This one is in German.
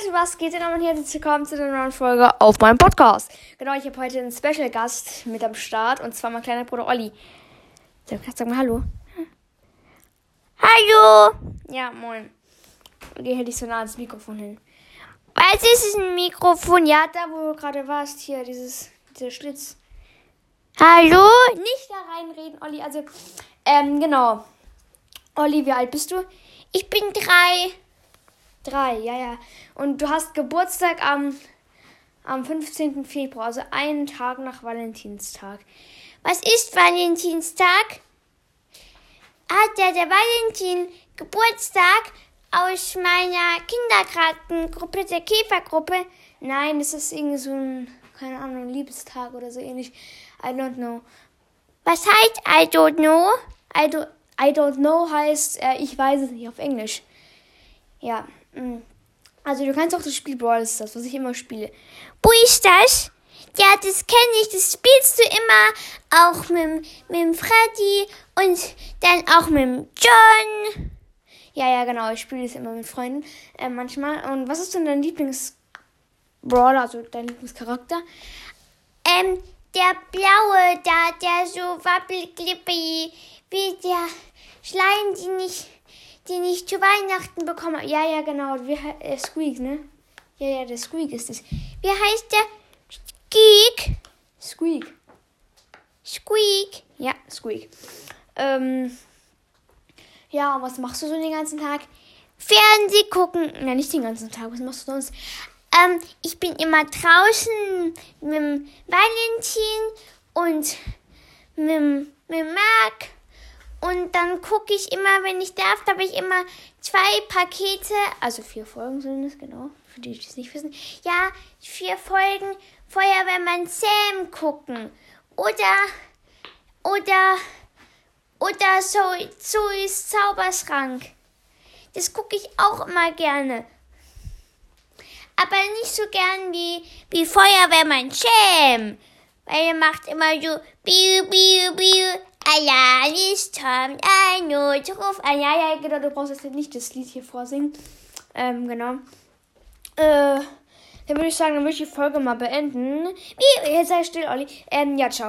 Leute, was geht denn? Und herzlich willkommen zu einer neuen Folge auf meinem Podcast. Genau, ich habe heute einen Special Gast mit am Start und zwar mein kleiner Bruder Olli. Sag, mal Hallo. Hallo, Ja, moin. Geh halt nicht so nah ans Mikrofon hin. was ist ein Mikrofon? Ja, da wo du gerade warst, hier, dieses, dieser Schlitz. Hallo? Nicht da reinreden, Olli. Also, ähm, genau. Olli, wie alt bist du? Ich bin drei. Drei, ja, ja. Und du hast Geburtstag am, am 15. Februar, also einen Tag nach Valentinstag. Was ist Valentinstag? Hat ja der Valentin Geburtstag aus meiner Kindergartengruppe, der Käfergruppe? Nein, das ist irgendwie so ein, keine Ahnung, Liebestag oder so ähnlich. I don't know. Was heißt I don't know? I don't, I don't know heißt, äh, ich weiß es nicht auf Englisch. Ja. mm. Also du kannst auch das Spiel Brawl Stars, was ich immer spiele. Wo ist das? Ja, das kenne ich. Das spielst du immer auch mit, mit dem Freddy und dann auch mit dem John. Ja, ja, genau. Ich spiele das immer mit Freunden äh, manchmal. Und was ist denn dein Lieblings-Brawler, also dein Lieblingscharakter? Ähm, der blaue da, der so wabbelglippi, wie der Schleim, den ich, den ich zu Weihnachten bekomme. Ja, ja, genau. Wie, äh, Squeak, ne? Ja, ja, der Squeak ist es. Wie heißt der? Geek? Squeak. Squeak. Ja, Squeak. Ähm, ja, und was machst du so den ganzen Tag? Fernseh gucken. Na, nicht den ganzen Tag. Was machst du sonst? Ähm, ich bin immer draußen mit dem Valentin und mit, mit Marc. Und dann gucke ich immer, wenn ich darf, da habe ich immer zwei Pakete, Also vier Folgen sind es, genau. Für die, die es nicht wissen. ja, vier Folgen Feuerwehrmann Sam gucken. Oder, oder, oder so, ist Zauberschrank. Das gucke ich auch immer gerne. Aber nicht so gern wie, wie Feuerwehrmann Sam. Weil er macht immer so, biu, biu, biu, Alarm ist kommt, ein Notruf. Ah, ja, ja, genau. Du brauchst jetzt nicht das Lied hier vorsingen. Ähm, genau. Äh, dann würde ich sagen, dann würde ich die Folge mal beenden. Jetzt sei still, Olli. Ähm, ja, ciao.